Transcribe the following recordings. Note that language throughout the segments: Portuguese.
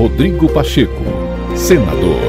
Rodrigo Pacheco, senador.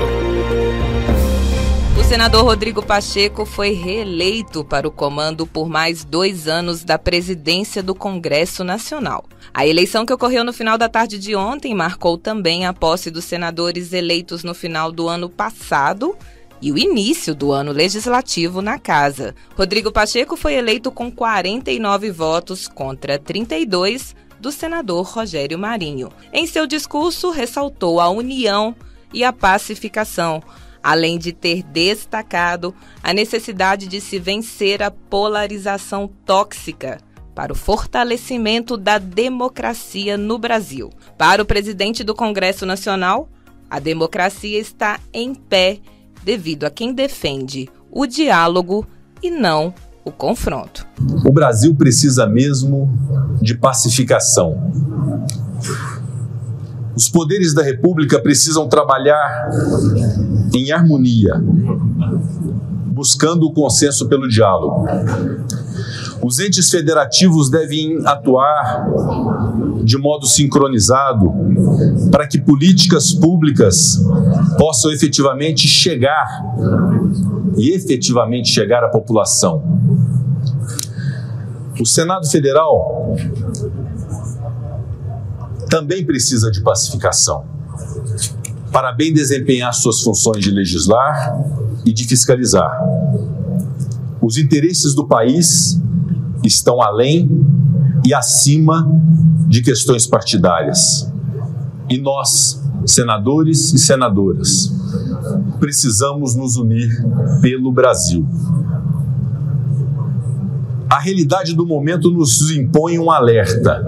O senador Rodrigo Pacheco foi reeleito para o comando por mais dois anos da presidência do Congresso Nacional. A eleição que ocorreu no final da tarde de ontem marcou também a posse dos senadores eleitos no final do ano passado e o início do ano legislativo na casa. Rodrigo Pacheco foi eleito com 49 votos contra 32 do senador Rogério Marinho. Em seu discurso, ressaltou a união e a pacificação, além de ter destacado a necessidade de se vencer a polarização tóxica para o fortalecimento da democracia no Brasil. Para o presidente do Congresso Nacional, a democracia está em pé devido a quem defende o diálogo e não o confronto. O Brasil precisa mesmo de pacificação. Os poderes da República precisam trabalhar em harmonia, buscando o consenso pelo diálogo. Os entes federativos devem atuar de modo sincronizado para que políticas públicas possam efetivamente chegar e efetivamente chegar à população. O Senado Federal também precisa de pacificação para bem desempenhar suas funções de legislar e de fiscalizar. Os interesses do país estão além e acima de questões partidárias. E nós, senadores e senadoras, precisamos nos unir pelo Brasil. A realidade do momento nos impõe um alerta.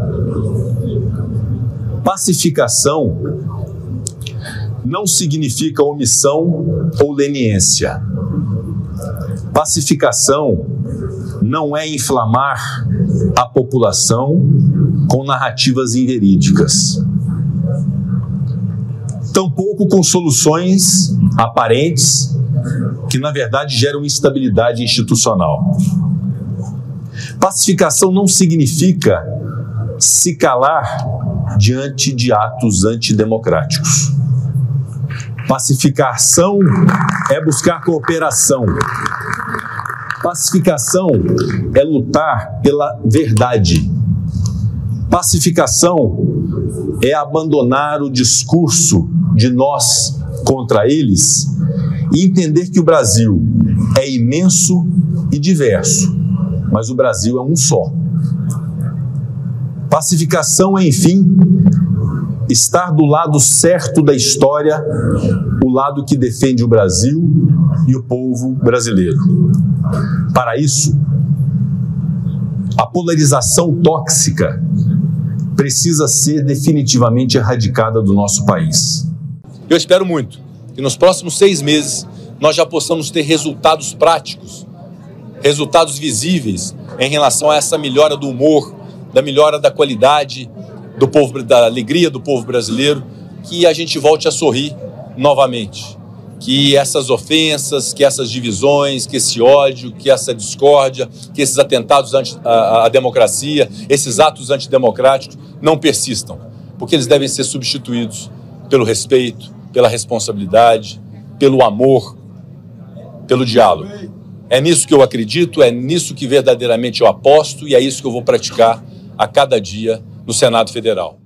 Pacificação não significa omissão ou leniência. Pacificação não é inflamar a população com narrativas inverídicas. Tampouco com soluções aparentes que, na verdade, geram instabilidade institucional. Pacificação não significa se calar diante de atos antidemocráticos. Pacificação é buscar cooperação, Pacificação é lutar pela verdade. Pacificação é abandonar o discurso de nós contra eles e entender que o Brasil é imenso e diverso, mas o Brasil é um só. Pacificação é, enfim, estar do lado certo da história, o lado que defende o Brasil e o povo brasileiro. Para isso, a polarização tóxica precisa ser definitivamente erradicada do nosso país. Eu espero muito que nos próximos seis meses nós já possamos ter resultados práticos, resultados visíveis em relação a essa melhora do humor, da melhora da qualidade do povo, da alegria do povo brasileiro, que a gente volte a sorrir novamente. Que essas ofensas, que essas divisões, que esse ódio, que essa discórdia, que esses atentados à, democracia, esses atos antidemocráticos não persistam, porque eles devem ser substituídos pelo respeito, pela responsabilidade, pelo amor, pelo diálogo. É nisso que eu acredito, é nisso que verdadeiramente eu aposto e é isso que eu vou praticar a cada dia no Senado Federal.